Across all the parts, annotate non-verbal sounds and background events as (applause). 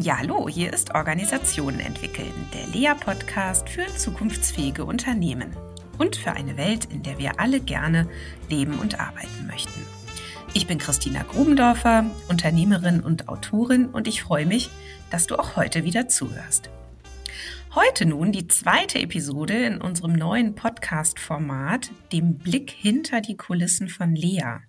Ja, hallo, hier ist Organisationen entwickeln, der Lea-Podcast für zukunftsfähige Unternehmen und für eine Welt, in der wir alle gerne leben und arbeiten möchten. Ich bin Christina Grubendorfer, Unternehmerin und Autorin und ich freue mich, dass du auch heute wieder zuhörst. Heute nun die zweite Episode in unserem neuen Podcast-Format, dem Blick hinter die Kulissen von Lea.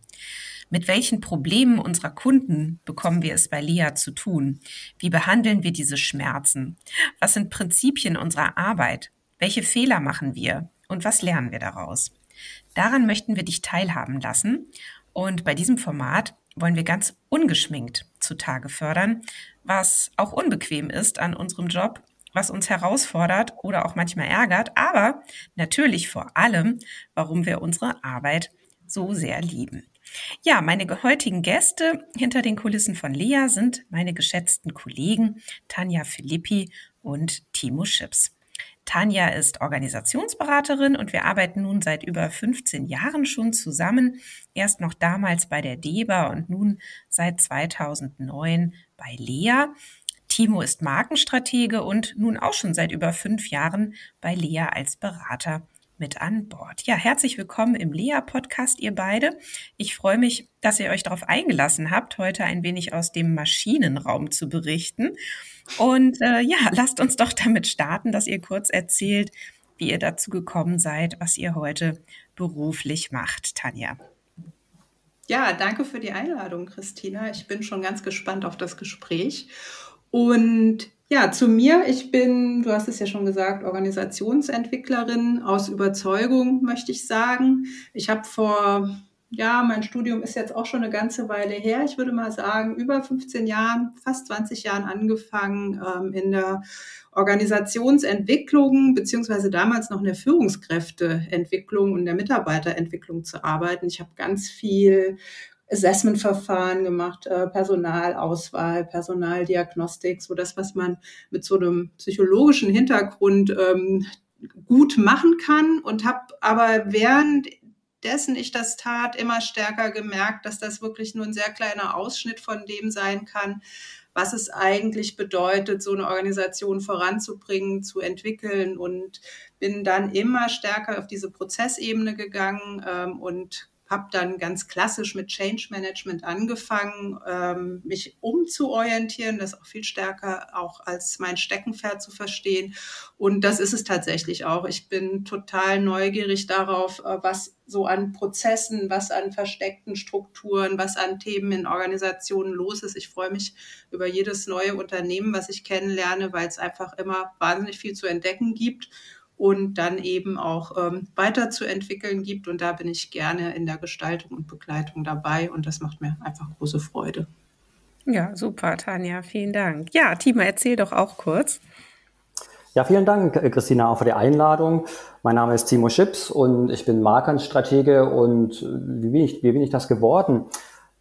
Mit welchen Problemen unserer Kunden bekommen wir es bei Lea zu tun? Wie behandeln wir diese Schmerzen? Was sind Prinzipien unserer Arbeit? Welche Fehler machen wir? Und was lernen wir daraus? Daran möchten wir dich teilhaben lassen. Und bei diesem Format wollen wir ganz ungeschminkt zutage fördern, was auch unbequem ist an unserem Job, was uns herausfordert oder auch manchmal ärgert, aber natürlich vor allem, warum wir unsere Arbeit so sehr lieben. Ja, meine heutigen Gäste hinter den Kulissen von Lea sind meine geschätzten Kollegen Tanja Filippi und Timo Schips. Tanja ist Organisationsberaterin und wir arbeiten nun seit über 15 Jahren schon zusammen. Erst noch damals bei der DEBA und nun seit 2009 bei Lea. Timo ist Markenstratege und nun auch schon seit über fünf Jahren bei Lea als Berater mit an Bord. Ja, herzlich willkommen im Lea-Podcast, ihr beide. Ich freue mich, dass ihr euch darauf eingelassen habt, heute ein wenig aus dem Maschinenraum zu berichten. Und äh, ja, (laughs) lasst uns doch damit starten, dass ihr kurz erzählt, wie ihr dazu gekommen seid, was ihr heute beruflich macht, Tanja. Ja, danke für die Einladung, Christina. Ich bin schon ganz gespannt auf das Gespräch. Und ja, zu mir. Ich bin, du hast es ja schon gesagt, Organisationsentwicklerin aus Überzeugung, möchte ich sagen. Ich habe vor, ja, mein Studium ist jetzt auch schon eine ganze Weile her. Ich würde mal sagen, über 15 Jahren, fast 20 Jahren angefangen ähm, in der Organisationsentwicklung, beziehungsweise damals noch in der Führungskräfteentwicklung und der Mitarbeiterentwicklung zu arbeiten. Ich habe ganz viel Assessment-Verfahren gemacht, äh, Personalauswahl, Personaldiagnostik, so das, was man mit so einem psychologischen Hintergrund ähm, gut machen kann. Und habe aber währenddessen ich das tat, immer stärker gemerkt, dass das wirklich nur ein sehr kleiner Ausschnitt von dem sein kann, was es eigentlich bedeutet, so eine Organisation voranzubringen, zu entwickeln. Und bin dann immer stärker auf diese Prozessebene gegangen ähm, und habe dann ganz klassisch mit Change Management angefangen, ähm, mich umzuorientieren, das auch viel stärker auch als mein Steckenpferd zu verstehen. Und das ist es tatsächlich auch. Ich bin total neugierig darauf, äh, was so an Prozessen, was an versteckten Strukturen, was an Themen in Organisationen los ist. Ich freue mich über jedes neue Unternehmen, was ich kennenlerne, weil es einfach immer wahnsinnig viel zu entdecken gibt und dann eben auch ähm, weiterzuentwickeln gibt. Und da bin ich gerne in der Gestaltung und Begleitung dabei und das macht mir einfach große Freude. Ja, super, Tanja, vielen Dank. Ja, Timo, erzähl doch auch kurz. Ja, vielen Dank, Christina, auch für die Einladung. Mein Name ist Timo Schips und ich bin Markenstratege und wie bin ich, wie bin ich das geworden?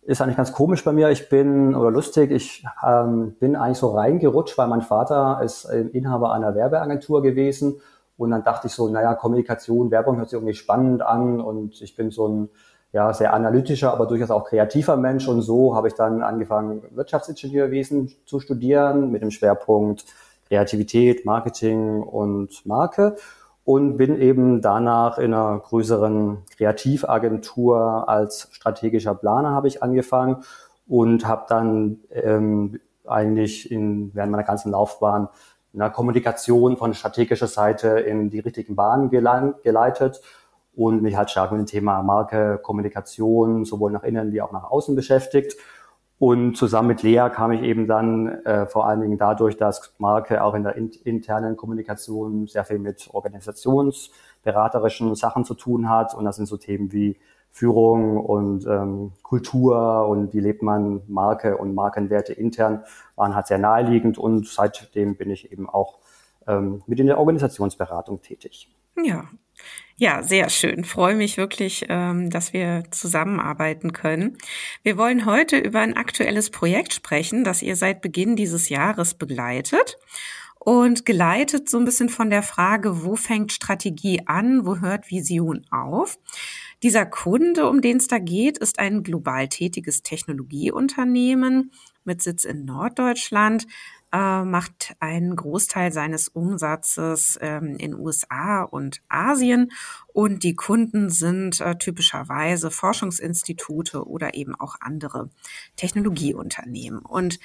Ist eigentlich ganz komisch bei mir. Ich bin, oder lustig, ich ähm, bin eigentlich so reingerutscht, weil mein Vater ist Inhaber einer Werbeagentur gewesen und dann dachte ich so, naja, Kommunikation, Werbung hört sich irgendwie spannend an und ich bin so ein ja, sehr analytischer, aber durchaus auch kreativer Mensch. Und so habe ich dann angefangen, Wirtschaftsingenieurwesen zu studieren mit dem Schwerpunkt Kreativität, Marketing und Marke und bin eben danach in einer größeren Kreativagentur als strategischer Planer habe ich angefangen und habe dann ähm, eigentlich in, während meiner ganzen Laufbahn einer Kommunikation von strategischer Seite in die richtigen Bahnen geleitet und mich halt stark mit dem Thema Marke, Kommunikation sowohl nach innen wie auch nach außen beschäftigt. Und zusammen mit Lea kam ich eben dann äh, vor allen Dingen dadurch, dass Marke auch in der in internen Kommunikation sehr viel mit organisationsberaterischen Sachen zu tun hat. Und das sind so Themen wie Führung und ähm, Kultur und wie lebt man Marke und Markenwerte intern, waren halt sehr naheliegend und seitdem bin ich eben auch ähm, mit in der Organisationsberatung tätig. Ja, ja, sehr schön. Freue mich wirklich, ähm, dass wir zusammenarbeiten können. Wir wollen heute über ein aktuelles Projekt sprechen, das ihr seit Beginn dieses Jahres begleitet und geleitet so ein bisschen von der Frage, wo fängt Strategie an, wo hört Vision auf? Dieser Kunde, um den es da geht, ist ein global tätiges Technologieunternehmen mit Sitz in Norddeutschland, äh, macht einen Großteil seines Umsatzes ähm, in USA und Asien und die Kunden sind äh, typischerweise Forschungsinstitute oder eben auch andere Technologieunternehmen. Und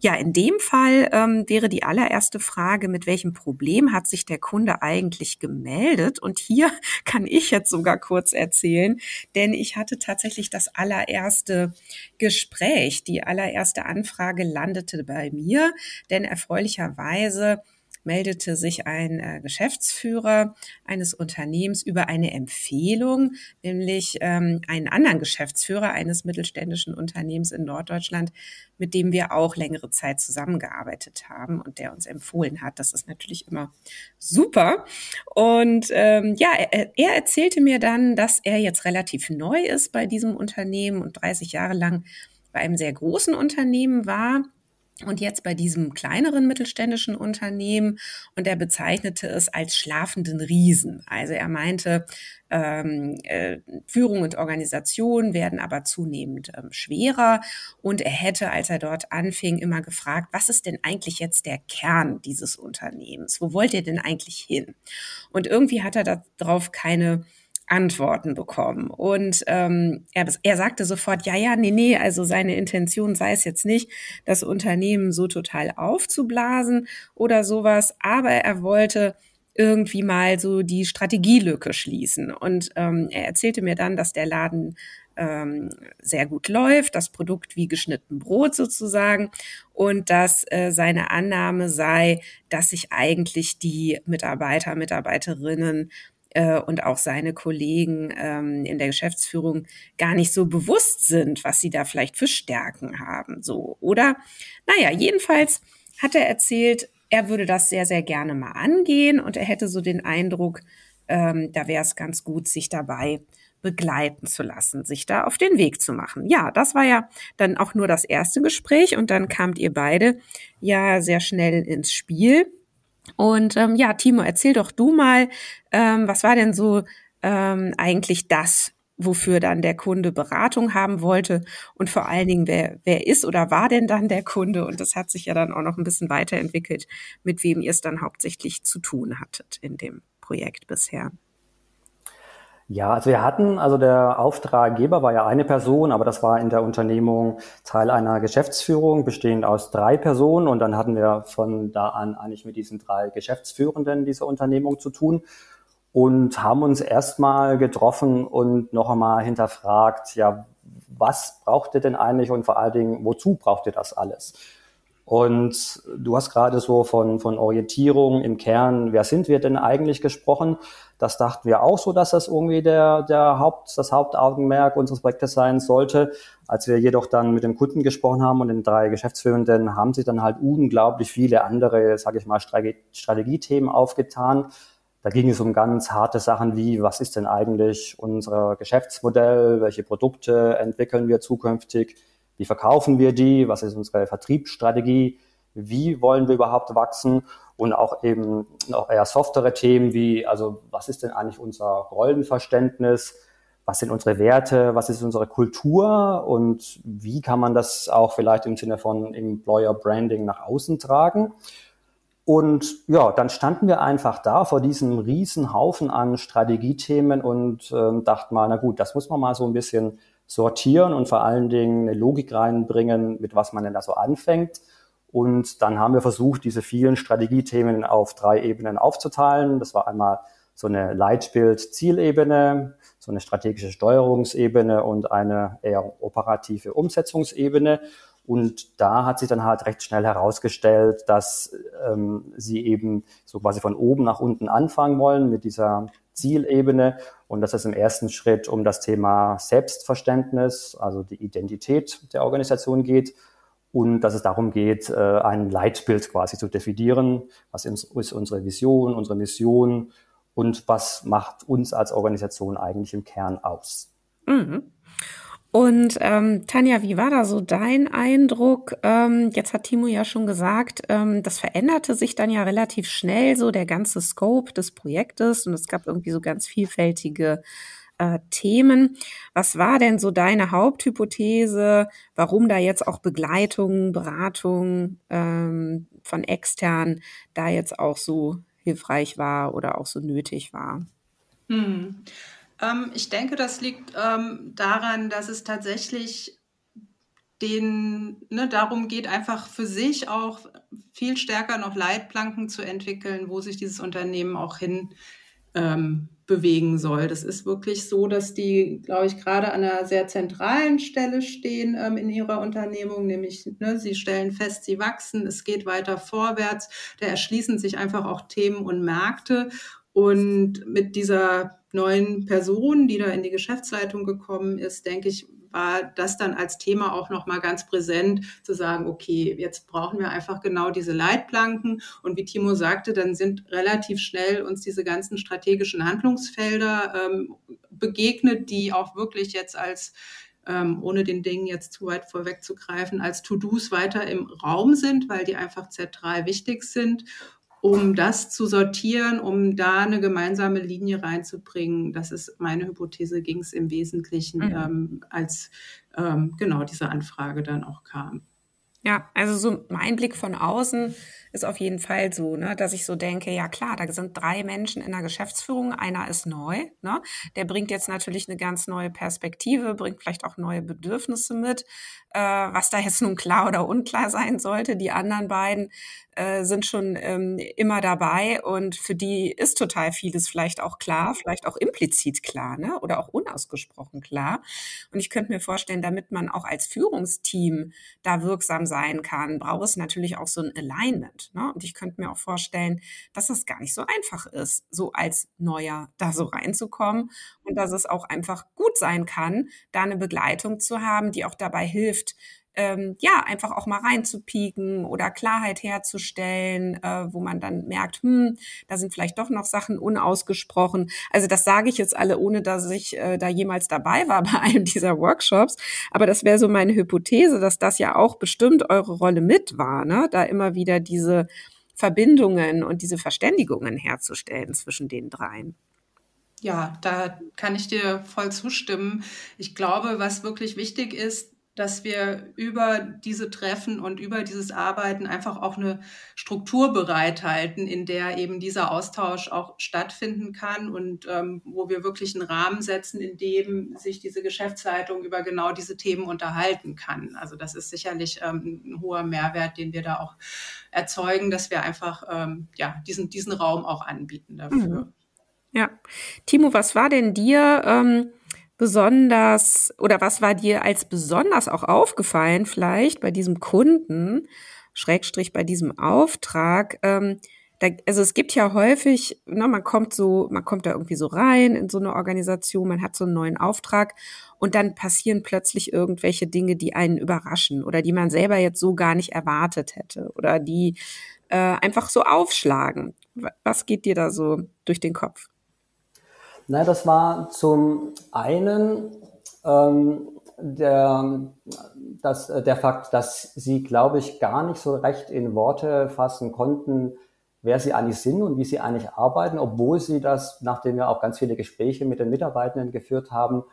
ja, in dem Fall ähm, wäre die allererste Frage, mit welchem Problem hat sich der Kunde eigentlich gemeldet? Und hier (laughs) kann ich jetzt sogar kurz erzählen, denn ich hatte tatsächlich das allererste Gespräch. Die allererste Anfrage landete bei mir, denn erfreulicherweise meldete sich ein äh, Geschäftsführer eines Unternehmens über eine Empfehlung, nämlich ähm, einen anderen Geschäftsführer eines mittelständischen Unternehmens in Norddeutschland, mit dem wir auch längere Zeit zusammengearbeitet haben und der uns empfohlen hat. Das ist natürlich immer super. Und ähm, ja, er, er erzählte mir dann, dass er jetzt relativ neu ist bei diesem Unternehmen und 30 Jahre lang bei einem sehr großen Unternehmen war und jetzt bei diesem kleineren mittelständischen Unternehmen und er bezeichnete es als schlafenden Riesen. Also er meinte, ähm, äh, Führung und Organisation werden aber zunehmend ähm, schwerer und er hätte, als er dort anfing, immer gefragt, was ist denn eigentlich jetzt der Kern dieses Unternehmens? Wo wollt ihr denn eigentlich hin? Und irgendwie hat er darauf keine Antworten bekommen. Und ähm, er, er sagte sofort, ja, ja, nee, nee, also seine Intention sei es jetzt nicht, das Unternehmen so total aufzublasen oder sowas, aber er wollte irgendwie mal so die Strategielücke schließen. Und ähm, er erzählte mir dann, dass der Laden ähm, sehr gut läuft, das Produkt wie geschnitten Brot sozusagen und dass äh, seine Annahme sei, dass sich eigentlich die Mitarbeiter, Mitarbeiterinnen äh, und auch seine Kollegen ähm, in der Geschäftsführung gar nicht so bewusst sind, was sie da vielleicht für Stärken haben. So, oder? Naja, jedenfalls hat er erzählt, er würde das sehr, sehr gerne mal angehen und er hätte so den Eindruck, ähm, da wäre es ganz gut, sich dabei begleiten zu lassen, sich da auf den Weg zu machen. Ja, das war ja dann auch nur das erste Gespräch und dann kamt ihr beide ja sehr schnell ins Spiel. Und ähm, ja, Timo, erzähl doch du mal, ähm, was war denn so ähm, eigentlich das, wofür dann der Kunde Beratung haben wollte und vor allen Dingen, wer, wer ist oder war denn dann der Kunde? Und das hat sich ja dann auch noch ein bisschen weiterentwickelt, mit wem ihr es dann hauptsächlich zu tun hattet in dem Projekt bisher. Ja, also wir hatten, also der Auftraggeber war ja eine Person, aber das war in der Unternehmung Teil einer Geschäftsführung, bestehend aus drei Personen. Und dann hatten wir von da an eigentlich mit diesen drei Geschäftsführenden dieser Unternehmung zu tun und haben uns erstmal getroffen und noch einmal hinterfragt, ja, was braucht ihr denn eigentlich und vor allen Dingen, wozu braucht ihr das alles? Und du hast gerade so von, von Orientierung im Kern, wer sind wir denn eigentlich gesprochen? Das dachten wir auch so, dass das irgendwie der, der Haupt, das Hauptaugenmerk unseres Projektes sein sollte. Als wir jedoch dann mit dem Kunden gesprochen haben und den drei Geschäftsführenden, haben sich dann halt unglaublich viele andere, sage ich mal, Strategiethemen aufgetan. Da ging es um ganz harte Sachen wie, was ist denn eigentlich unser Geschäftsmodell, welche Produkte entwickeln wir zukünftig, wie verkaufen wir die? Was ist unsere Vertriebsstrategie? Wie wollen wir überhaupt wachsen? Und auch eben noch eher softere Themen wie, also was ist denn eigentlich unser Rollenverständnis? Was sind unsere Werte? Was ist unsere Kultur? Und wie kann man das auch vielleicht im Sinne von Employer Branding nach außen tragen? Und ja, dann standen wir einfach da vor diesem riesen Haufen an Strategiethemen und äh, dachten mal, na gut, das muss man mal so ein bisschen sortieren und vor allen Dingen eine Logik reinbringen, mit was man denn da so anfängt. Und dann haben wir versucht, diese vielen Strategiethemen auf drei Ebenen aufzuteilen. Das war einmal so eine Leitbild-Zielebene, so eine strategische Steuerungsebene und eine eher operative Umsetzungsebene. Und da hat sich dann halt recht schnell herausgestellt, dass ähm, sie eben so quasi von oben nach unten anfangen wollen mit dieser Zielebene und dass es im ersten Schritt um das Thema Selbstverständnis, also die Identität der Organisation geht und dass es darum geht, äh, ein Leitbild quasi zu definieren. Was ist unsere Vision, unsere Mission und was macht uns als Organisation eigentlich im Kern aus? Mhm. Und ähm, Tanja, wie war da so dein Eindruck? Ähm, jetzt hat Timo ja schon gesagt, ähm, das veränderte sich dann ja relativ schnell, so der ganze Scope des Projektes und es gab irgendwie so ganz vielfältige äh, Themen. Was war denn so deine Haupthypothese, warum da jetzt auch Begleitung, Beratung ähm, von extern da jetzt auch so hilfreich war oder auch so nötig war? Hm. Ähm, ich denke, das liegt ähm, daran, dass es tatsächlich den, ne, darum geht, einfach für sich auch viel stärker noch Leitplanken zu entwickeln, wo sich dieses Unternehmen auch hin ähm, bewegen soll. Das ist wirklich so, dass die, glaube ich, gerade an einer sehr zentralen Stelle stehen ähm, in ihrer Unternehmung, nämlich ne, sie stellen fest, sie wachsen, es geht weiter vorwärts, da erschließen sich einfach auch Themen und Märkte. Und mit dieser neuen Person, die da in die Geschäftsleitung gekommen ist, denke ich, war das dann als Thema auch noch mal ganz präsent zu sagen, okay, jetzt brauchen wir einfach genau diese Leitplanken. Und wie Timo sagte, dann sind relativ schnell uns diese ganzen strategischen Handlungsfelder ähm, begegnet, die auch wirklich jetzt als ähm, ohne den Dingen jetzt zu weit vorwegzugreifen, als To-Dos weiter im Raum sind, weil die einfach zentral wichtig sind um das zu sortieren, um da eine gemeinsame Linie reinzubringen. Das ist meine Hypothese, ging es im Wesentlichen, mhm. ähm, als ähm, genau diese Anfrage dann auch kam. Ja, also so mein Blick von außen ist auf jeden Fall so, ne, dass ich so denke, ja klar, da sind drei Menschen in der Geschäftsführung, einer ist neu, ne, der bringt jetzt natürlich eine ganz neue Perspektive, bringt vielleicht auch neue Bedürfnisse mit, äh, was da jetzt nun klar oder unklar sein sollte. Die anderen beiden äh, sind schon ähm, immer dabei und für die ist total vieles vielleicht auch klar, vielleicht auch implizit klar, ne? Oder auch unausgesprochen klar. Und ich könnte mir vorstellen, damit man auch als Führungsteam da wirksam sein kann, braucht es natürlich auch so ein Alignment. Ne? Und ich könnte mir auch vorstellen, dass das gar nicht so einfach ist, so als Neuer da so reinzukommen und dass es auch einfach gut sein kann, da eine Begleitung zu haben, die auch dabei hilft, ähm, ja, einfach auch mal reinzupieken oder Klarheit herzustellen, äh, wo man dann merkt, hm, da sind vielleicht doch noch Sachen unausgesprochen. Also das sage ich jetzt alle, ohne dass ich äh, da jemals dabei war (laughs) bei einem dieser Workshops. Aber das wäre so meine Hypothese, dass das ja auch bestimmt eure Rolle mit war, ne? da immer wieder diese Verbindungen und diese Verständigungen herzustellen zwischen den dreien. Ja, da kann ich dir voll zustimmen. Ich glaube, was wirklich wichtig ist, dass wir über diese Treffen und über dieses Arbeiten einfach auch eine Struktur bereithalten, in der eben dieser Austausch auch stattfinden kann und ähm, wo wir wirklich einen Rahmen setzen, in dem sich diese Geschäftsleitung über genau diese Themen unterhalten kann. Also das ist sicherlich ähm, ein hoher Mehrwert, den wir da auch erzeugen, dass wir einfach ähm, ja, diesen, diesen Raum auch anbieten dafür. Mhm. Ja. Timo, was war denn dir ähm, besonders oder was war dir als besonders auch aufgefallen vielleicht bei diesem Kunden, Schrägstrich bei diesem Auftrag? Ähm, da, also es gibt ja häufig, ne, man kommt so, man kommt da irgendwie so rein in so eine Organisation, man hat so einen neuen Auftrag und dann passieren plötzlich irgendwelche Dinge, die einen überraschen oder die man selber jetzt so gar nicht erwartet hätte oder die äh, einfach so aufschlagen. Was geht dir da so durch den Kopf? Na, das war zum einen ähm, der, das, der Fakt, dass sie, glaube ich, gar nicht so recht in Worte fassen konnten, wer sie eigentlich sind und wie sie eigentlich arbeiten, obwohl sie das, nachdem wir auch ganz viele Gespräche mit den Mitarbeitenden geführt haben,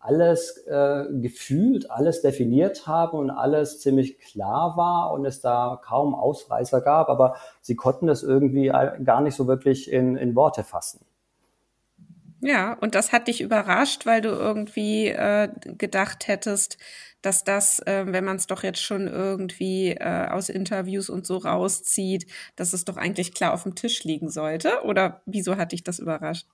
alles äh, gefühlt, alles definiert haben und alles ziemlich klar war und es da kaum Ausreißer gab, aber sie konnten das irgendwie gar nicht so wirklich in, in Worte fassen. Ja, und das hat dich überrascht, weil du irgendwie äh, gedacht hättest, dass das, äh, wenn man es doch jetzt schon irgendwie äh, aus Interviews und so rauszieht, dass es doch eigentlich klar auf dem Tisch liegen sollte? Oder wieso hat dich das überrascht?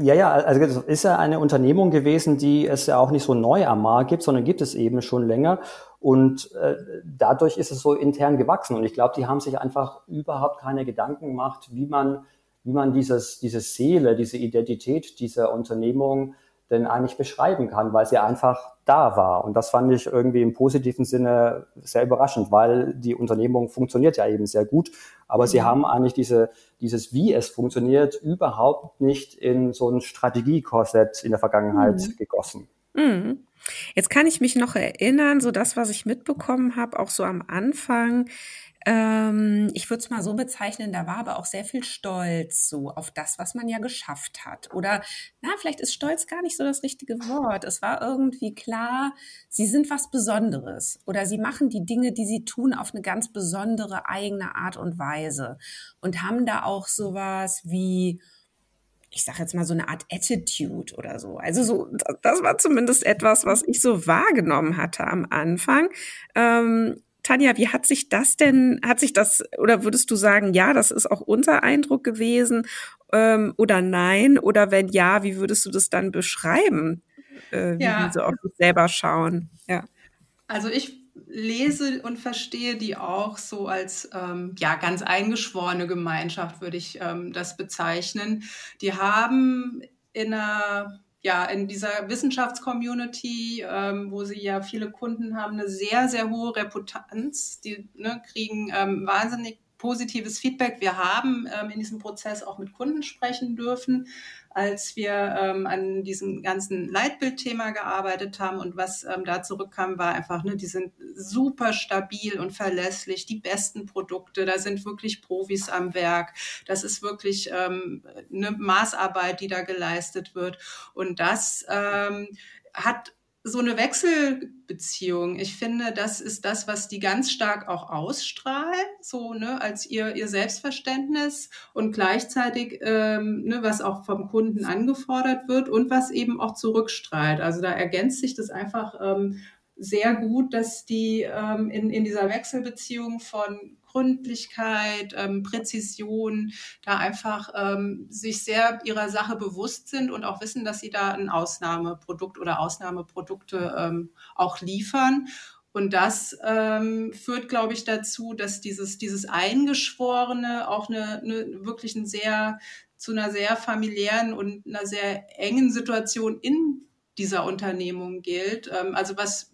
Ja, ja, also es ist ja eine Unternehmung gewesen, die es ja auch nicht so neu am Markt gibt, sondern gibt es eben schon länger. Und äh, dadurch ist es so intern gewachsen. Und ich glaube, die haben sich einfach überhaupt keine Gedanken gemacht, wie man wie man dieses, diese Seele, diese Identität dieser Unternehmung denn eigentlich beschreiben kann, weil sie einfach da war. Und das fand ich irgendwie im positiven Sinne sehr überraschend, weil die Unternehmung funktioniert ja eben sehr gut. Aber mhm. sie haben eigentlich diese, dieses, wie es funktioniert, überhaupt nicht in so ein Strategiekorsett in der Vergangenheit mhm. gegossen. Mhm. Jetzt kann ich mich noch erinnern, so das, was ich mitbekommen habe, auch so am Anfang, ähm, ich würde es mal so bezeichnen, da war aber auch sehr viel Stolz so auf das, was man ja geschafft hat. Oder, na, vielleicht ist Stolz gar nicht so das richtige Wort. Es war irgendwie klar, sie sind was Besonderes oder sie machen die Dinge, die sie tun, auf eine ganz besondere eigene Art und Weise und haben da auch sowas wie, ich sage jetzt mal so eine Art Attitude oder so. Also so, das war zumindest etwas, was ich so wahrgenommen hatte am Anfang. Ähm, Tanja, wie hat sich das denn, hat sich das, oder würdest du sagen, ja, das ist auch unser Eindruck gewesen ähm, oder nein? Oder wenn ja, wie würdest du das dann beschreiben, äh, wie ja. so auf sich selber schauen? Ja. Also ich lese und verstehe die auch so als ähm, ja ganz eingeschworene Gemeinschaft, würde ich ähm, das bezeichnen. Die haben in einer ja, in dieser Wissenschaftscommunity, ähm, wo sie ja viele Kunden haben, eine sehr, sehr hohe Reputanz. Die ne, kriegen ähm, wahnsinnig positives Feedback. Wir haben ähm, in diesem Prozess auch mit Kunden sprechen dürfen, als wir ähm, an diesem ganzen Leitbildthema gearbeitet haben. Und was ähm, da zurückkam, war einfach, ne, die sind super stabil und verlässlich, die besten Produkte, da sind wirklich Profis am Werk. Das ist wirklich ähm, eine Maßarbeit, die da geleistet wird. Und das ähm, hat so eine Wechselbeziehung. Ich finde, das ist das, was die ganz stark auch ausstrahlen, so ne, als ihr ihr Selbstverständnis und gleichzeitig ähm, ne, was auch vom Kunden angefordert wird und was eben auch zurückstrahlt. Also da ergänzt sich das einfach ähm, sehr gut, dass die ähm, in, in dieser Wechselbeziehung von Gründlichkeit, ähm, Präzision, da einfach ähm, sich sehr ihrer Sache bewusst sind und auch wissen, dass sie da ein Ausnahmeprodukt oder Ausnahmeprodukte ähm, auch liefern. Und das ähm, führt, glaube ich, dazu, dass dieses, dieses Eingeschworene auch eine, eine wirklich ein sehr, zu einer sehr familiären und einer sehr engen Situation in dieser Unternehmung gilt. Ähm, also was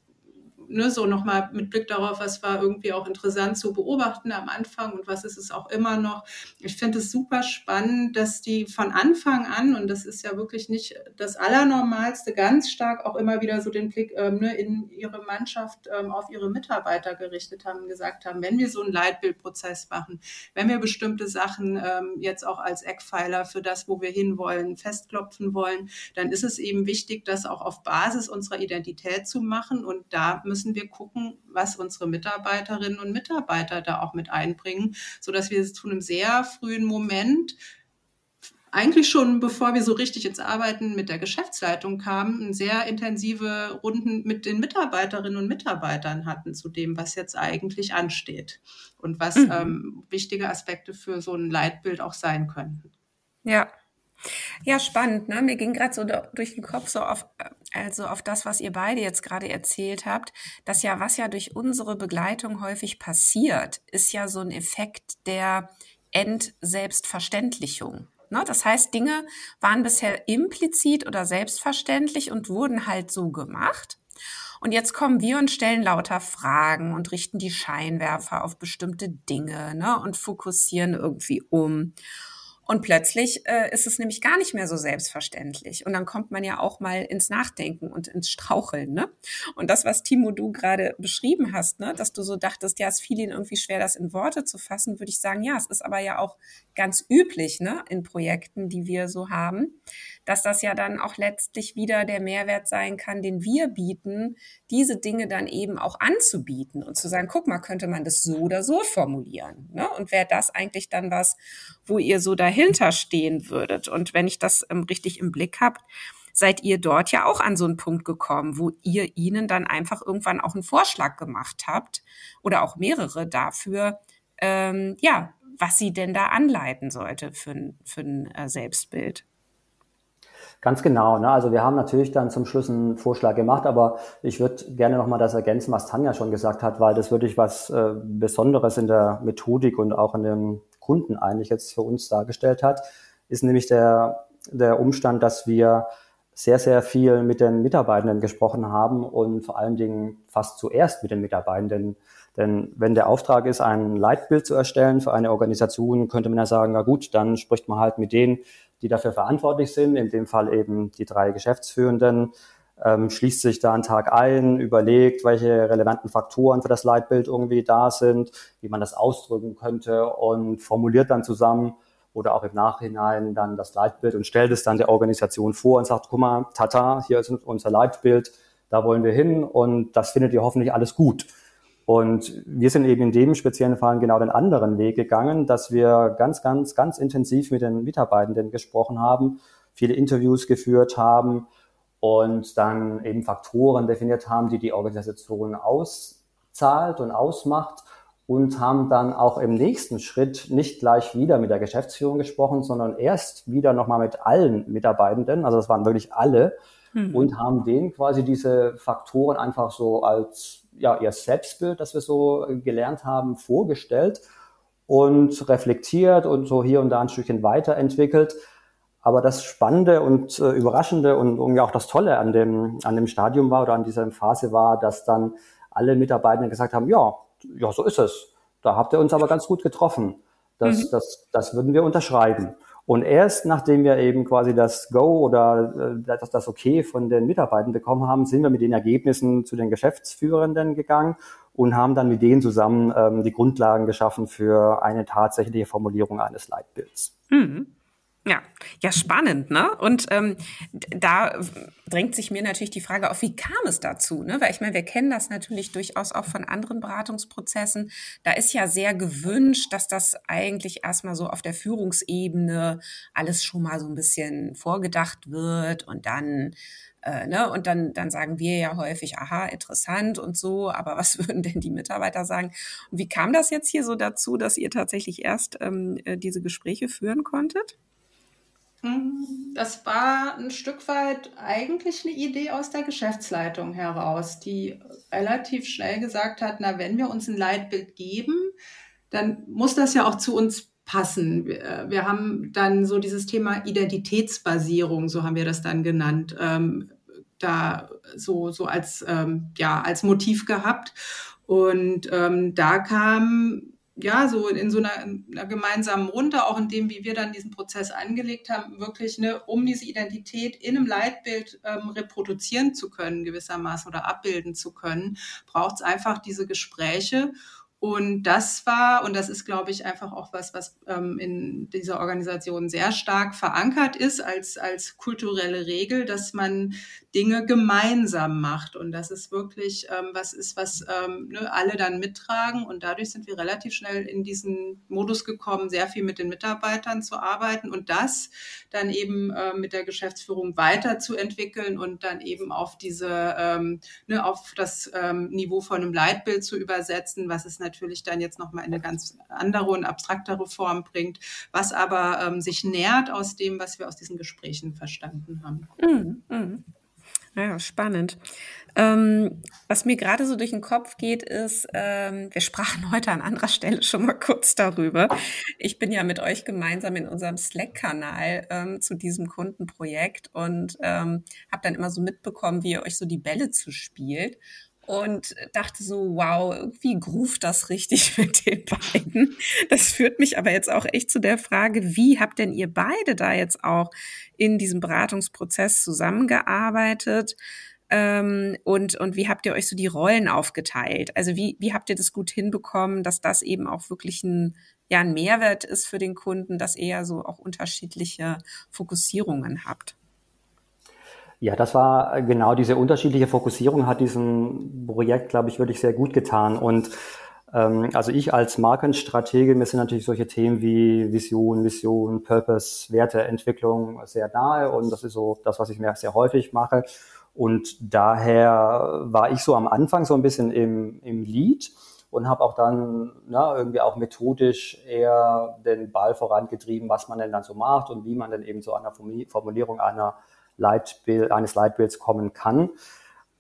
ne, so nochmal mit Blick darauf, was war irgendwie auch interessant zu beobachten am Anfang und was ist es auch immer noch. Ich finde es super spannend, dass die von Anfang an, und das ist ja wirklich nicht das Allernormalste, ganz stark auch immer wieder so den Blick ähm, ne, in ihre Mannschaft ähm, auf ihre Mitarbeiter gerichtet haben gesagt haben, wenn wir so einen Leitbildprozess machen, wenn wir bestimmte Sachen ähm, jetzt auch als Eckpfeiler für das, wo wir hinwollen, festklopfen wollen, dann ist es eben wichtig, das auch auf Basis unserer Identität zu machen und da müssen müssen wir gucken, was unsere Mitarbeiterinnen und Mitarbeiter da auch mit einbringen, sodass wir zu einem sehr frühen Moment eigentlich schon bevor wir so richtig ins Arbeiten mit der Geschäftsleitung kamen, sehr intensive Runden mit den Mitarbeiterinnen und Mitarbeitern hatten zu dem, was jetzt eigentlich ansteht und was mhm. ähm, wichtige Aspekte für so ein Leitbild auch sein könnten. Ja, ja, spannend. Ne? Mir ging gerade so durch den Kopf so auf, also auf das, was ihr beide jetzt gerade erzählt habt, dass ja, was ja durch unsere Begleitung häufig passiert, ist ja so ein Effekt der Entselbstverständlichung. Ne? Das heißt, Dinge waren bisher implizit oder selbstverständlich und wurden halt so gemacht. Und jetzt kommen wir und stellen lauter Fragen und richten die Scheinwerfer auf bestimmte Dinge ne? und fokussieren irgendwie um. Und plötzlich äh, ist es nämlich gar nicht mehr so selbstverständlich. Und dann kommt man ja auch mal ins Nachdenken und ins Straucheln. Ne? Und das, was Timo du gerade beschrieben hast, ne, dass du so dachtest, ja, es fiel ihnen irgendwie schwer, das in Worte zu fassen, würde ich sagen, ja, es ist aber ja auch ganz üblich ne, in Projekten, die wir so haben, dass das ja dann auch letztlich wieder der Mehrwert sein kann, den wir bieten, diese Dinge dann eben auch anzubieten und zu sagen, guck mal, könnte man das so oder so formulieren. Ne? Und wäre das eigentlich dann was, wo ihr so dahinter stehen würdet? Und wenn ich das ähm, richtig im Blick habt, seid ihr dort ja auch an so einen Punkt gekommen, wo ihr ihnen dann einfach irgendwann auch einen Vorschlag gemacht habt oder auch mehrere dafür, ähm, ja, was sie denn da anleiten sollte für ein, für ein äh, Selbstbild. Ganz genau. Ne? Also wir haben natürlich dann zum Schluss einen Vorschlag gemacht, aber ich würde gerne nochmal das ergänzen, was Tanja schon gesagt hat, weil das wirklich was äh, Besonderes in der Methodik und auch in dem Kunden eigentlich jetzt für uns dargestellt hat, ist nämlich der, der Umstand, dass wir sehr, sehr viel mit den Mitarbeitenden gesprochen haben und vor allen Dingen fast zuerst mit den Mitarbeitenden. Denn wenn der Auftrag ist, ein Leitbild zu erstellen für eine Organisation, könnte man ja sagen, na gut, dann spricht man halt mit denen, die dafür verantwortlich sind, in dem Fall eben die drei Geschäftsführenden, ähm, schließt sich da einen Tag ein, überlegt, welche relevanten Faktoren für das Leitbild irgendwie da sind, wie man das ausdrücken könnte und formuliert dann zusammen oder auch im Nachhinein dann das Leitbild und stellt es dann der Organisation vor und sagt, guck mal, tata, hier ist unser Leitbild, da wollen wir hin und das findet ihr hoffentlich alles gut. Und wir sind eben in dem speziellen Fall genau den anderen Weg gegangen, dass wir ganz, ganz, ganz intensiv mit den Mitarbeitenden gesprochen haben, viele Interviews geführt haben und dann eben Faktoren definiert haben, die die Organisation auszahlt und ausmacht und haben dann auch im nächsten Schritt nicht gleich wieder mit der Geschäftsführung gesprochen, sondern erst wieder nochmal mit allen Mitarbeitenden, also das waren wirklich alle, mhm. und haben denen quasi diese Faktoren einfach so als ja, ihr Selbstbild, das wir so gelernt haben, vorgestellt und reflektiert und so hier und da ein Stückchen weiterentwickelt. Aber das Spannende und äh, Überraschende und, und ja auch das Tolle an dem, an dem Stadium war oder an dieser Phase war, dass dann alle Mitarbeiter gesagt haben, ja, ja, so ist es. Da habt ihr uns aber ganz gut getroffen. Das, mhm. das, das würden wir unterschreiben. Und erst nachdem wir eben quasi das Go oder äh, das, das Okay von den Mitarbeitern bekommen haben, sind wir mit den Ergebnissen zu den Geschäftsführenden gegangen und haben dann mit denen zusammen ähm, die Grundlagen geschaffen für eine tatsächliche Formulierung eines Leitbilds. Mhm. Ja, ja, spannend, ne? Und ähm, da drängt sich mir natürlich die Frage auf, wie kam es dazu? Ne? Weil ich meine, wir kennen das natürlich durchaus auch von anderen Beratungsprozessen. Da ist ja sehr gewünscht, dass das eigentlich erstmal so auf der Führungsebene alles schon mal so ein bisschen vorgedacht wird und dann äh, ne? Und dann, dann sagen wir ja häufig, aha, interessant und so, aber was (laughs) würden denn die Mitarbeiter sagen? Und wie kam das jetzt hier so dazu, dass ihr tatsächlich erst ähm, äh, diese Gespräche führen konntet? Das war ein Stück weit eigentlich eine Idee aus der Geschäftsleitung heraus, die relativ schnell gesagt hat, na, wenn wir uns ein Leitbild geben, dann muss das ja auch zu uns passen. Wir, wir haben dann so dieses Thema Identitätsbasierung, so haben wir das dann genannt, ähm, da so, so als, ähm, ja, als Motiv gehabt. Und ähm, da kam ja, so in so einer, einer, gemeinsamen Runde, auch in dem, wie wir dann diesen Prozess angelegt haben, wirklich, ne, um diese Identität in einem Leitbild ähm, reproduzieren zu können, gewissermaßen oder abbilden zu können, braucht es einfach diese Gespräche. Und das war, und das ist, glaube ich, einfach auch was, was ähm, in dieser Organisation sehr stark verankert ist als, als kulturelle Regel, dass man Dinge gemeinsam macht. Und das ist wirklich ähm, was ist, was ähm, ne, alle dann mittragen. Und dadurch sind wir relativ schnell in diesen Modus gekommen, sehr viel mit den Mitarbeitern zu arbeiten und das dann eben äh, mit der Geschäftsführung weiterzuentwickeln und dann eben auf diese, ähm, ne, auf das ähm, Niveau von einem Leitbild zu übersetzen, was es natürlich dann jetzt nochmal in eine ganz andere und abstraktere Form bringt, was aber ähm, sich nährt aus dem, was wir aus diesen Gesprächen verstanden haben. Mhm. Mhm. Ja, spannend. Ähm, was mir gerade so durch den Kopf geht, ist, ähm, wir sprachen (laughs) heute an anderer Stelle schon mal kurz darüber. Ich bin ja mit euch gemeinsam in unserem Slack-Kanal ähm, zu diesem Kundenprojekt und ähm, habe dann immer so mitbekommen, wie ihr euch so die Bälle zuspielt und dachte so, wow, irgendwie groovt das richtig (laughs) mit den beiden. Das führt mich aber jetzt auch echt zu der Frage, wie habt denn ihr beide da jetzt auch in diesem Beratungsprozess zusammengearbeitet? Ähm, und, und wie habt ihr euch so die Rollen aufgeteilt? Also wie, wie habt ihr das gut hinbekommen, dass das eben auch wirklich ein, ja, ein Mehrwert ist für den Kunden, dass ihr ja so auch unterschiedliche Fokussierungen habt? Ja, das war genau diese unterschiedliche Fokussierung hat diesem Projekt, glaube ich, wirklich sehr gut getan. Und ähm, also ich als Markenstratege, mir sind natürlich solche Themen wie Vision, Mission, Purpose, Werteentwicklung sehr nahe und das ist so das, was ich mir sehr häufig mache. Und daher war ich so am Anfang so ein bisschen im, im Lead und habe auch dann na, irgendwie auch methodisch eher den Ball vorangetrieben, was man denn dann so macht und wie man denn eben so der Formulierung einer Leitbild, eines Leitbilds kommen kann.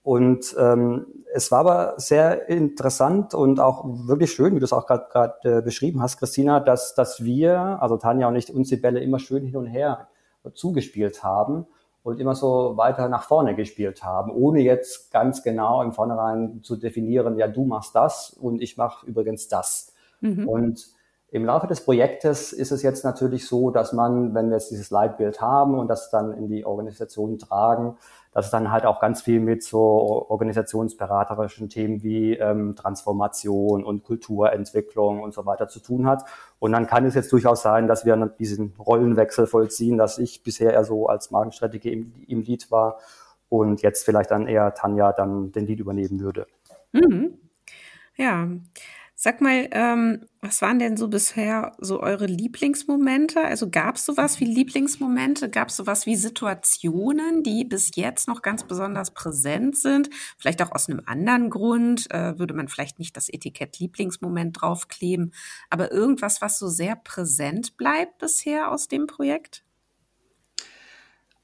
Und ähm, es war aber sehr interessant und auch wirklich schön, wie du es auch gerade äh, beschrieben hast, Christina, dass, dass wir, also Tanja und ich, uns die Bälle immer schön hin und her zugespielt haben und immer so weiter nach vorne gespielt haben, ohne jetzt ganz genau im Vornherein zu definieren, ja, du machst das und ich mache übrigens das. Mhm. Und im Laufe des Projektes ist es jetzt natürlich so, dass man, wenn wir jetzt dieses Leitbild haben und das dann in die Organisation tragen, dass es dann halt auch ganz viel mit so organisationsberaterischen Themen wie ähm, Transformation und Kulturentwicklung und so weiter zu tun hat. Und dann kann es jetzt durchaus sein, dass wir diesen Rollenwechsel vollziehen, dass ich bisher eher so als Markenstrategie im, im Lied war und jetzt vielleicht dann eher Tanja dann den Lied übernehmen würde. Mhm. Ja, Sag mal, ähm, was waren denn so bisher so eure Lieblingsmomente? Also gab es sowas wie Lieblingsmomente? Gab es sowas wie Situationen, die bis jetzt noch ganz besonders präsent sind? Vielleicht auch aus einem anderen Grund äh, würde man vielleicht nicht das Etikett Lieblingsmoment draufkleben, aber irgendwas, was so sehr präsent bleibt bisher aus dem Projekt?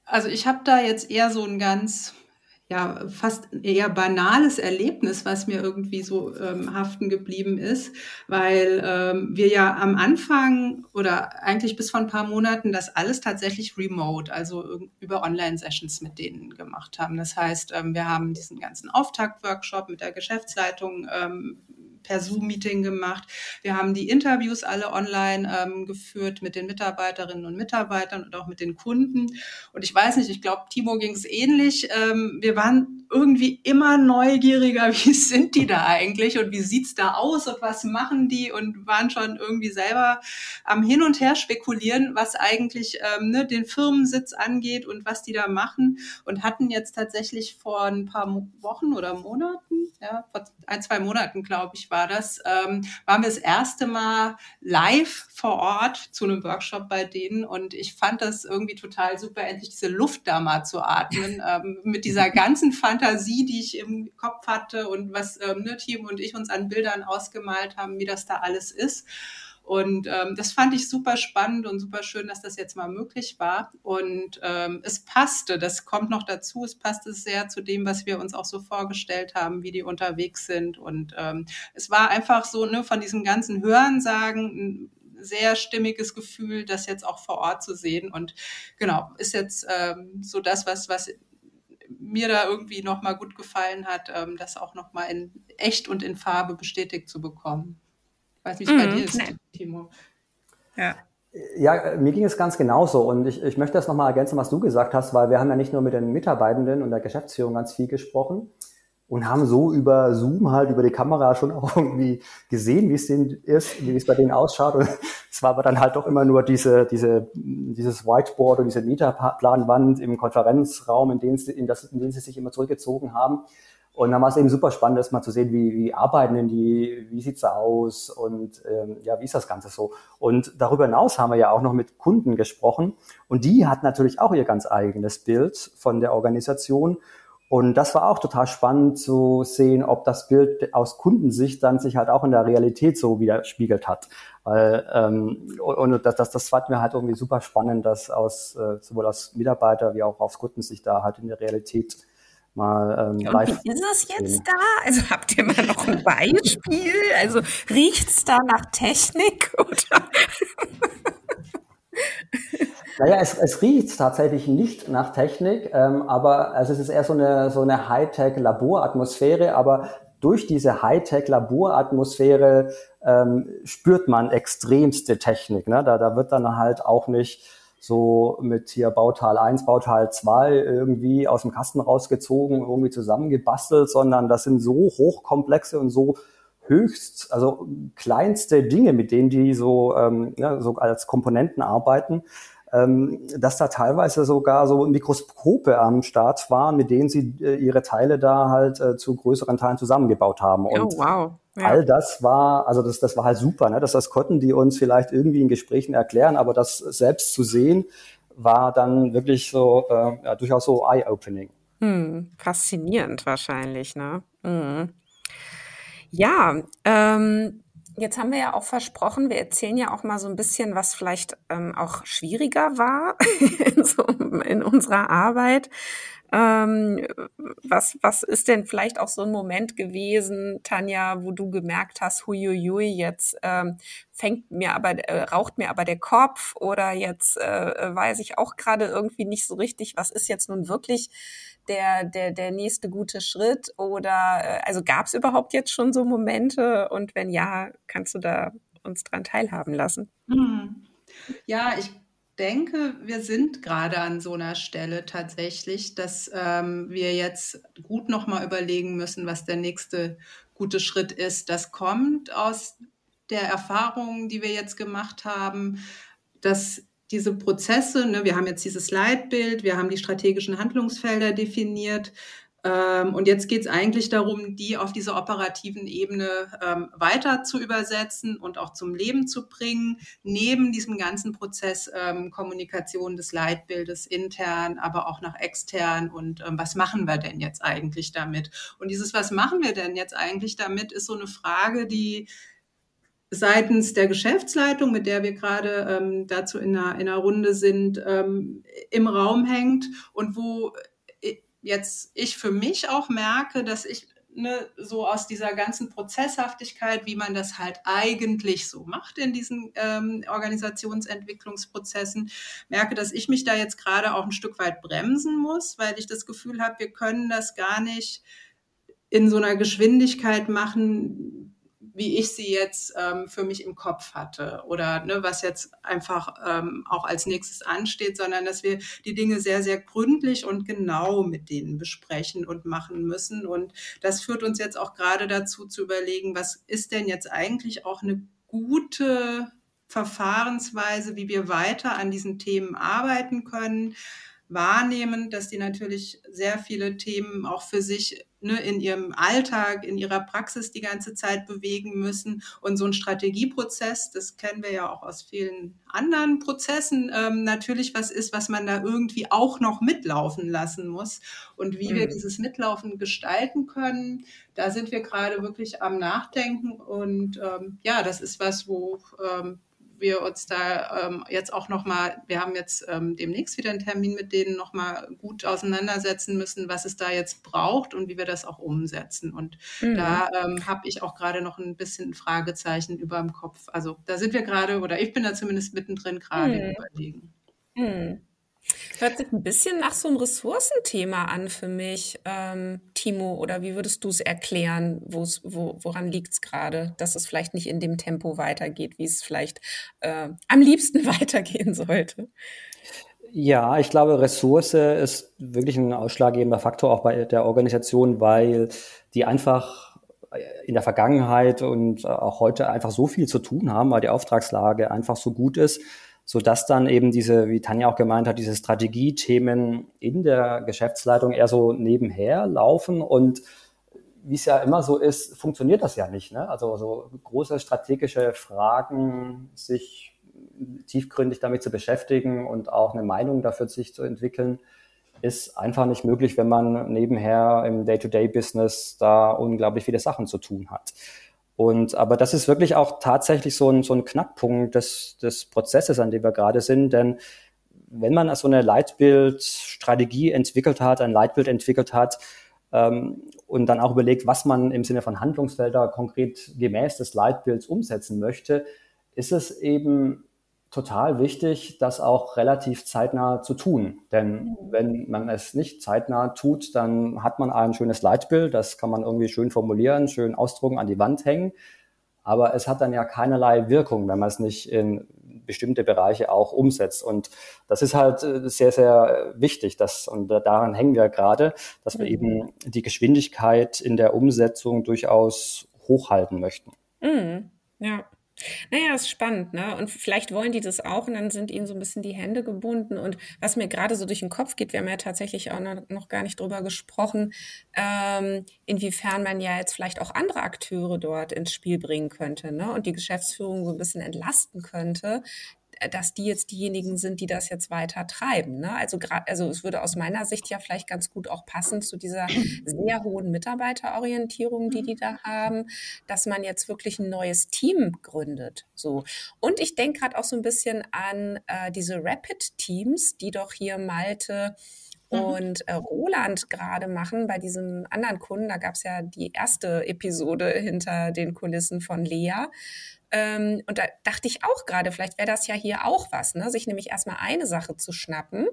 Also ich habe da jetzt eher so ein ganz ja, fast eher banales Erlebnis, was mir irgendwie so ähm, haften geblieben ist, weil ähm, wir ja am Anfang oder eigentlich bis vor ein paar Monaten das alles tatsächlich remote, also über Online-Sessions mit denen gemacht haben. Das heißt, ähm, wir haben diesen ganzen Auftakt-Workshop mit der Geschäftsleitung ähm, per Zoom-Meeting gemacht. Wir haben die Interviews alle online ähm, geführt mit den Mitarbeiterinnen und Mitarbeitern und auch mit den Kunden. Und ich weiß nicht, ich glaube, Timo ging es ähnlich. Ähm, wir waren irgendwie immer neugieriger, (laughs) wie sind die da eigentlich und wie sieht's da aus und was machen die und waren schon irgendwie selber am Hin und Her spekulieren, was eigentlich ähm, ne, den Firmensitz angeht und was die da machen und hatten jetzt tatsächlich vor ein paar Wochen oder Monaten, ja, vor ein, zwei Monaten, glaube ich, war das, ähm, waren wir das erste Mal live vor Ort zu einem Workshop bei denen und ich fand das irgendwie total super, endlich diese Luft da mal zu atmen, ähm, mit dieser ganzen Fantasie, die ich im Kopf hatte und was ähm, ne, Team und ich uns an Bildern ausgemalt haben, wie das da alles ist. Und ähm, das fand ich super spannend und super schön, dass das jetzt mal möglich war. Und ähm, es passte, das kommt noch dazu, es passte sehr zu dem, was wir uns auch so vorgestellt haben, wie die unterwegs sind. Und ähm, es war einfach so, ne, von diesem ganzen Hörensagen ein sehr stimmiges Gefühl, das jetzt auch vor Ort zu sehen. Und genau, ist jetzt ähm, so das, was, was mir da irgendwie nochmal gut gefallen hat, ähm, das auch nochmal in echt und in Farbe bestätigt zu bekommen. Weiß nicht, wie es bei mhm, dir ist, nee. Timo. Ja. Ja, mir ging es ganz genauso und ich, ich möchte das nochmal ergänzen, was du gesagt hast, weil wir haben ja nicht nur mit den Mitarbeitenden und der Geschäftsführung ganz viel gesprochen und haben so über Zoom halt über die Kamera schon (laughs) auch irgendwie gesehen, wie es denen ist, wie es bei denen ausschaut. Und es war aber dann halt doch immer nur diese, diese, dieses Whiteboard und diese Metaplanwand im Konferenzraum, in den, sie, in, das, in den sie sich immer zurückgezogen haben. Und dann war es eben super spannend, das mal zu sehen, wie, wie arbeiten denn die, wie sieht's aus und ähm, ja, wie ist das Ganze so. Und darüber hinaus haben wir ja auch noch mit Kunden gesprochen und die hat natürlich auch ihr ganz eigenes Bild von der Organisation. Und das war auch total spannend zu sehen, ob das Bild aus Kundensicht dann sich halt auch in der Realität so widerspiegelt hat. Weil, ähm, und das, das, das fanden wir halt irgendwie super spannend, dass aus äh, sowohl aus Mitarbeiter wie auch aus Kundensicht da halt in der Realität mal ähm, live. Wie ist es jetzt da? Also habt ihr mal noch ein Beispiel? Also riecht's da nach Technik (laughs) oder? Naja, es, es riecht tatsächlich nicht nach Technik, ähm, aber also es ist eher so eine, so eine Hightech-Laboratmosphäre, aber durch diese Hightech-Laboratmosphäre ähm, spürt man extremste Technik. Ne? Da, da wird dann halt auch nicht so mit hier Bauteil 1, Bauteil 2 irgendwie aus dem Kasten rausgezogen, irgendwie zusammengebastelt, sondern das sind so hochkomplexe und so höchst, also kleinste Dinge, mit denen die so, ähm, ja, so als Komponenten arbeiten, ähm, dass da teilweise sogar so Mikroskope am Start waren, mit denen sie äh, ihre Teile da halt äh, zu größeren Teilen zusammengebaut haben. Und oh, wow. Ja. All das war, also das, das war halt super, ne? Das, das konnten die uns vielleicht irgendwie in Gesprächen erklären, aber das selbst zu sehen, war dann wirklich so, äh, ja, durchaus so eye-opening. Hm, faszinierend wahrscheinlich, ne? Mhm. Ja, ähm, jetzt haben wir ja auch versprochen, wir erzählen ja auch mal so ein bisschen, was vielleicht ähm, auch schwieriger war (laughs) in, so, in unserer Arbeit. Ähm, was, was ist denn vielleicht auch so ein Moment gewesen, Tanja, wo du gemerkt hast, huiuiui, jetzt ähm, fängt mir aber, äh, raucht mir aber der Kopf oder jetzt äh, weiß ich auch gerade irgendwie nicht so richtig, was ist jetzt nun wirklich der, der, der nächste gute Schritt? Oder äh, also gab es überhaupt jetzt schon so Momente? Und wenn ja, kannst du da uns dran teilhaben lassen? Hm. Ja, ich denke, wir sind gerade an so einer Stelle tatsächlich, dass ähm, wir jetzt gut nochmal überlegen müssen, was der nächste gute Schritt ist. Das kommt aus der Erfahrung, die wir jetzt gemacht haben, dass diese Prozesse, ne, wir haben jetzt dieses Leitbild, wir haben die strategischen Handlungsfelder definiert, ähm, und jetzt geht es eigentlich darum, die auf dieser operativen Ebene ähm, weiter zu übersetzen und auch zum Leben zu bringen, neben diesem ganzen Prozess ähm, Kommunikation des Leitbildes intern, aber auch nach extern. Und ähm, was machen wir denn jetzt eigentlich damit? Und dieses, was machen wir denn jetzt eigentlich damit, ist so eine Frage, die seitens der Geschäftsleitung, mit der wir gerade ähm, dazu in einer, in einer Runde sind, ähm, im Raum hängt und wo jetzt ich für mich auch merke, dass ich ne, so aus dieser ganzen Prozesshaftigkeit, wie man das halt eigentlich so macht in diesen ähm, Organisationsentwicklungsprozessen, merke, dass ich mich da jetzt gerade auch ein Stück weit bremsen muss, weil ich das Gefühl habe, wir können das gar nicht in so einer Geschwindigkeit machen, wie ich sie jetzt ähm, für mich im Kopf hatte oder ne, was jetzt einfach ähm, auch als nächstes ansteht, sondern dass wir die Dinge sehr, sehr gründlich und genau mit denen besprechen und machen müssen. Und das führt uns jetzt auch gerade dazu zu überlegen, was ist denn jetzt eigentlich auch eine gute Verfahrensweise, wie wir weiter an diesen Themen arbeiten können wahrnehmen, dass die natürlich sehr viele Themen auch für sich ne, in ihrem Alltag, in ihrer Praxis die ganze Zeit bewegen müssen. Und so ein Strategieprozess, das kennen wir ja auch aus vielen anderen Prozessen, ähm, natürlich was ist, was man da irgendwie auch noch mitlaufen lassen muss. Und wie mhm. wir dieses Mitlaufen gestalten können, da sind wir gerade wirklich am Nachdenken. Und ähm, ja, das ist was, wo ähm, wir uns da ähm, jetzt auch nochmal, wir haben jetzt ähm, demnächst wieder einen Termin mit denen nochmal gut auseinandersetzen müssen, was es da jetzt braucht und wie wir das auch umsetzen. Und mhm. da ähm, habe ich auch gerade noch ein bisschen ein Fragezeichen über dem Kopf. Also da sind wir gerade, oder ich bin da zumindest mittendrin gerade mhm. überlegen. Mhm. Hört sich ein bisschen nach so einem Ressourcenthema an für mich, ähm, Timo. Oder wie würdest du es erklären? wo, woran liegt es gerade, dass es vielleicht nicht in dem Tempo weitergeht, wie es vielleicht äh, am liebsten (laughs) weitergehen sollte? Ja, ich glaube, Ressource ist wirklich ein ausschlaggebender Faktor auch bei der Organisation, weil die einfach in der Vergangenheit und auch heute einfach so viel zu tun haben, weil die Auftragslage einfach so gut ist, so dass dann eben diese, wie Tanja auch gemeint hat, diese Strategiethemen in der Geschäftsleitung eher so nebenher laufen und wie es ja immer so ist, funktioniert das ja nicht. Ne? Also so große strategische Fragen, sich tiefgründig damit zu beschäftigen und auch eine Meinung dafür sich zu entwickeln, ist einfach nicht möglich, wenn man nebenher im Day-to-Day-Business da unglaublich viele Sachen zu tun hat. Und, aber das ist wirklich auch tatsächlich so ein, so ein Knackpunkt des, des Prozesses, an dem wir gerade sind. Denn wenn man so eine Leitbildstrategie entwickelt hat, ein Leitbild entwickelt hat, ähm, und dann auch überlegt, was man im Sinne von Handlungsfelder konkret gemäß des Leitbilds umsetzen möchte, ist es eben total wichtig, das auch relativ zeitnah zu tun. Denn mhm. wenn man es nicht zeitnah tut, dann hat man ein schönes Leitbild, das kann man irgendwie schön formulieren, schön ausdrucken, an die Wand hängen. Aber es hat dann ja keinerlei Wirkung, wenn man es nicht in bestimmte Bereiche auch umsetzt. Und das ist halt äh, sehr, sehr wichtig. Dass, und daran hängen wir gerade, dass wir mhm. eben die Geschwindigkeit in der Umsetzung durchaus hochhalten möchten. Mhm. Ja. Naja, ist spannend, ne? Und vielleicht wollen die das auch und dann sind ihnen so ein bisschen die Hände gebunden. Und was mir gerade so durch den Kopf geht, wir haben ja tatsächlich auch noch gar nicht drüber gesprochen, ähm, inwiefern man ja jetzt vielleicht auch andere Akteure dort ins Spiel bringen könnte, ne? Und die Geschäftsführung so ein bisschen entlasten könnte, dass die jetzt diejenigen sind, die das jetzt weiter treiben. Ne? Also also es würde aus meiner Sicht ja vielleicht ganz gut auch passen zu dieser sehr hohen Mitarbeiterorientierung, die die da haben, dass man jetzt wirklich ein neues Team gründet. So und ich denke gerade auch so ein bisschen an äh, diese Rapid Teams, die doch hier Malte. Und äh, Roland gerade machen bei diesem anderen Kunden. Da gab es ja die erste Episode hinter den Kulissen von Lea. Ähm, und da dachte ich auch gerade, vielleicht wäre das ja hier auch was, ne? sich nämlich erstmal eine Sache zu schnappen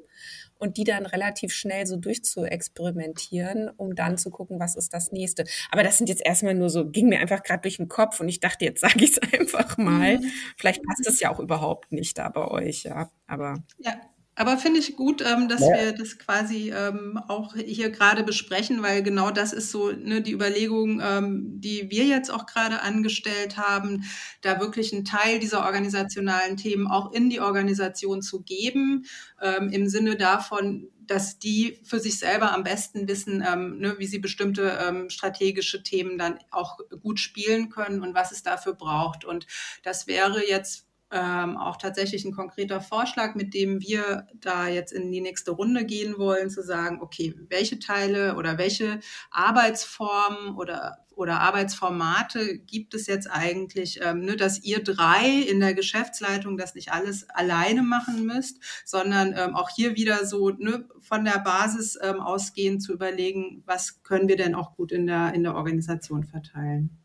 und die dann relativ schnell so durchzuexperimentieren, um dann zu gucken, was ist das nächste. Aber das sind jetzt erstmal nur so, ging mir einfach gerade durch den Kopf und ich dachte, jetzt sage ich es (laughs) einfach mal. Mhm. Vielleicht passt es ja auch überhaupt nicht da bei euch, ja. Aber ja, aber finde ich gut, ähm, dass ja. wir das quasi ähm, auch hier gerade besprechen, weil genau das ist so ne, die Überlegung, ähm, die wir jetzt auch gerade angestellt haben, da wirklich einen Teil dieser organisationalen Themen auch in die Organisation zu geben, ähm, im Sinne davon, dass die für sich selber am besten wissen, ähm, ne, wie sie bestimmte ähm, strategische Themen dann auch gut spielen können und was es dafür braucht. Und das wäre jetzt ähm, auch tatsächlich ein konkreter Vorschlag, mit dem wir da jetzt in die nächste Runde gehen wollen, zu sagen, okay, welche Teile oder welche Arbeitsformen oder oder Arbeitsformate gibt es jetzt eigentlich, ähm, ne, dass ihr drei in der Geschäftsleitung das nicht alles alleine machen müsst, sondern ähm, auch hier wieder so ne, von der Basis ähm, ausgehend zu überlegen, was können wir denn auch gut in der, in der Organisation verteilen.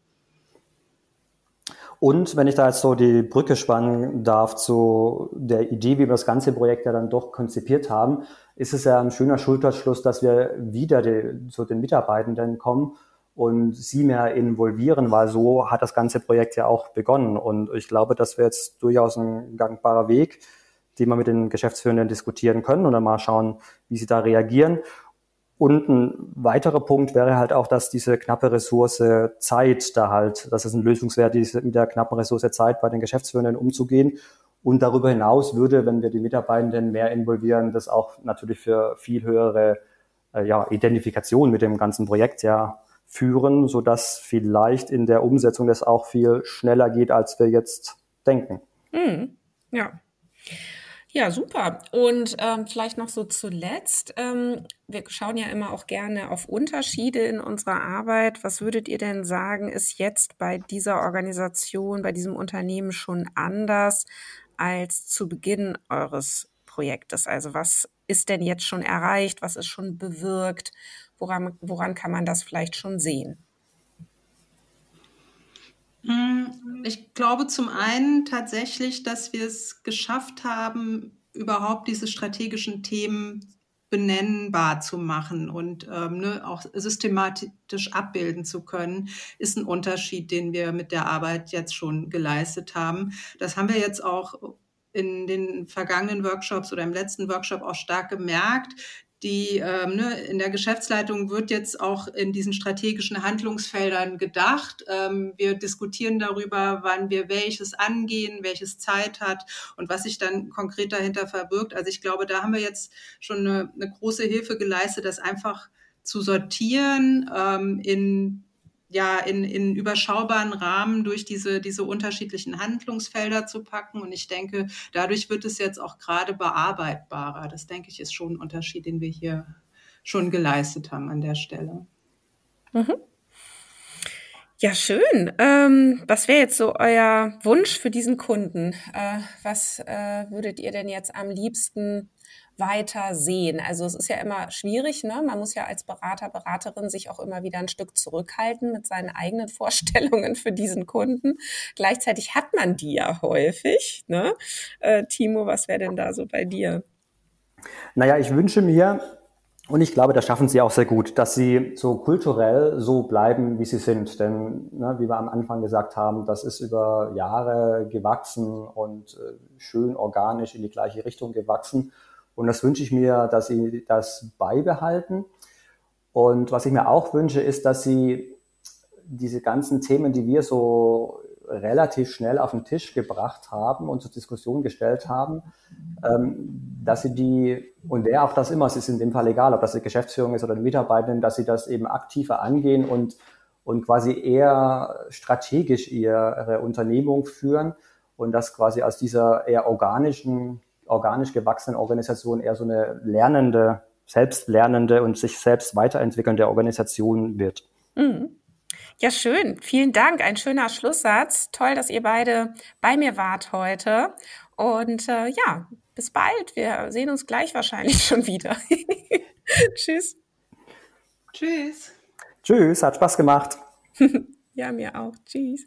Und wenn ich da jetzt so die Brücke spannen darf zu der Idee, wie wir das ganze Projekt ja dann doch konzipiert haben, ist es ja ein schöner Schulterschluss, dass wir wieder die, zu den Mitarbeitenden kommen und sie mehr involvieren, weil so hat das ganze Projekt ja auch begonnen. Und ich glaube, das wäre jetzt durchaus ein gangbarer Weg, den wir mit den Geschäftsführenden diskutieren können und dann mal schauen, wie sie da reagieren. Und ein weiterer Punkt wäre halt auch, dass diese knappe Ressource Zeit da halt, dass es ein Lösungswert ist, mit der knappen Ressource Zeit bei den Geschäftsführenden umzugehen. Und darüber hinaus würde, wenn wir die Mitarbeitenden mehr involvieren, das auch natürlich für viel höhere äh, ja, Identifikation mit dem ganzen Projekt ja führen, so dass vielleicht in der Umsetzung das auch viel schneller geht, als wir jetzt denken. Mm, ja. Ja, super. Und ähm, vielleicht noch so zuletzt. Ähm, wir schauen ja immer auch gerne auf Unterschiede in unserer Arbeit. Was würdet ihr denn sagen, ist jetzt bei dieser Organisation, bei diesem Unternehmen schon anders als zu Beginn eures Projektes? Also was ist denn jetzt schon erreicht? Was ist schon bewirkt? Woran, woran kann man das vielleicht schon sehen? Hm, ich glaube zum einen tatsächlich, dass wir es geschafft haben, überhaupt diese strategischen Themen benennbar zu machen und ähm, ne, auch systematisch abbilden zu können, ist ein Unterschied, den wir mit der Arbeit jetzt schon geleistet haben. Das haben wir jetzt auch in den vergangenen Workshops oder im letzten Workshop auch stark gemerkt, die ähm, ne, in der Geschäftsleitung wird jetzt auch in diesen strategischen Handlungsfeldern gedacht. Ähm, wir diskutieren darüber, wann wir welches angehen, welches Zeit hat und was sich dann konkret dahinter verbirgt. Also ich glaube, da haben wir jetzt schon eine, eine große Hilfe geleistet, das einfach zu sortieren ähm, in ja, in, in überschaubaren Rahmen durch diese, diese unterschiedlichen Handlungsfelder zu packen. Und ich denke, dadurch wird es jetzt auch gerade bearbeitbarer. Das denke ich ist schon ein Unterschied, den wir hier schon geleistet haben an der Stelle. Mhm. Ja, schön. Ähm, was wäre jetzt so euer Wunsch für diesen Kunden? Äh, was äh, würdet ihr denn jetzt am liebsten weiter sehen? Also es ist ja immer schwierig, ne? Man muss ja als Berater, Beraterin sich auch immer wieder ein Stück zurückhalten mit seinen eigenen (laughs) Vorstellungen für diesen Kunden. Gleichzeitig hat man die ja häufig, ne? Äh, Timo, was wäre denn da so bei dir? Naja, ich wünsche mir, und ich glaube, das schaffen sie auch sehr gut, dass sie so kulturell so bleiben, wie sie sind. Denn, ne, wie wir am Anfang gesagt haben, das ist über Jahre gewachsen und äh, schön organisch in die gleiche Richtung gewachsen. Und das wünsche ich mir, dass sie das beibehalten. Und was ich mir auch wünsche, ist, dass sie diese ganzen Themen, die wir so relativ schnell auf den Tisch gebracht haben und zur Diskussion gestellt haben, ähm, dass sie die, und wer auch das immer, es ist in dem Fall egal, ob das die Geschäftsführung ist oder die Mitarbeitenden, dass sie das eben aktiver angehen und, und quasi eher strategisch ihre Unternehmung führen und das quasi aus dieser eher organischen organisch gewachsenen Organisation eher so eine lernende, selbstlernende und sich selbst weiterentwickelnde Organisation wird. Mhm. Ja, schön. Vielen Dank. Ein schöner Schlusssatz. Toll, dass ihr beide bei mir wart heute. Und äh, ja, bis bald. Wir sehen uns gleich wahrscheinlich (laughs) schon wieder. (laughs) Tschüss. Tschüss. Tschüss, hat Spaß gemacht. (laughs) ja, mir auch. Tschüss.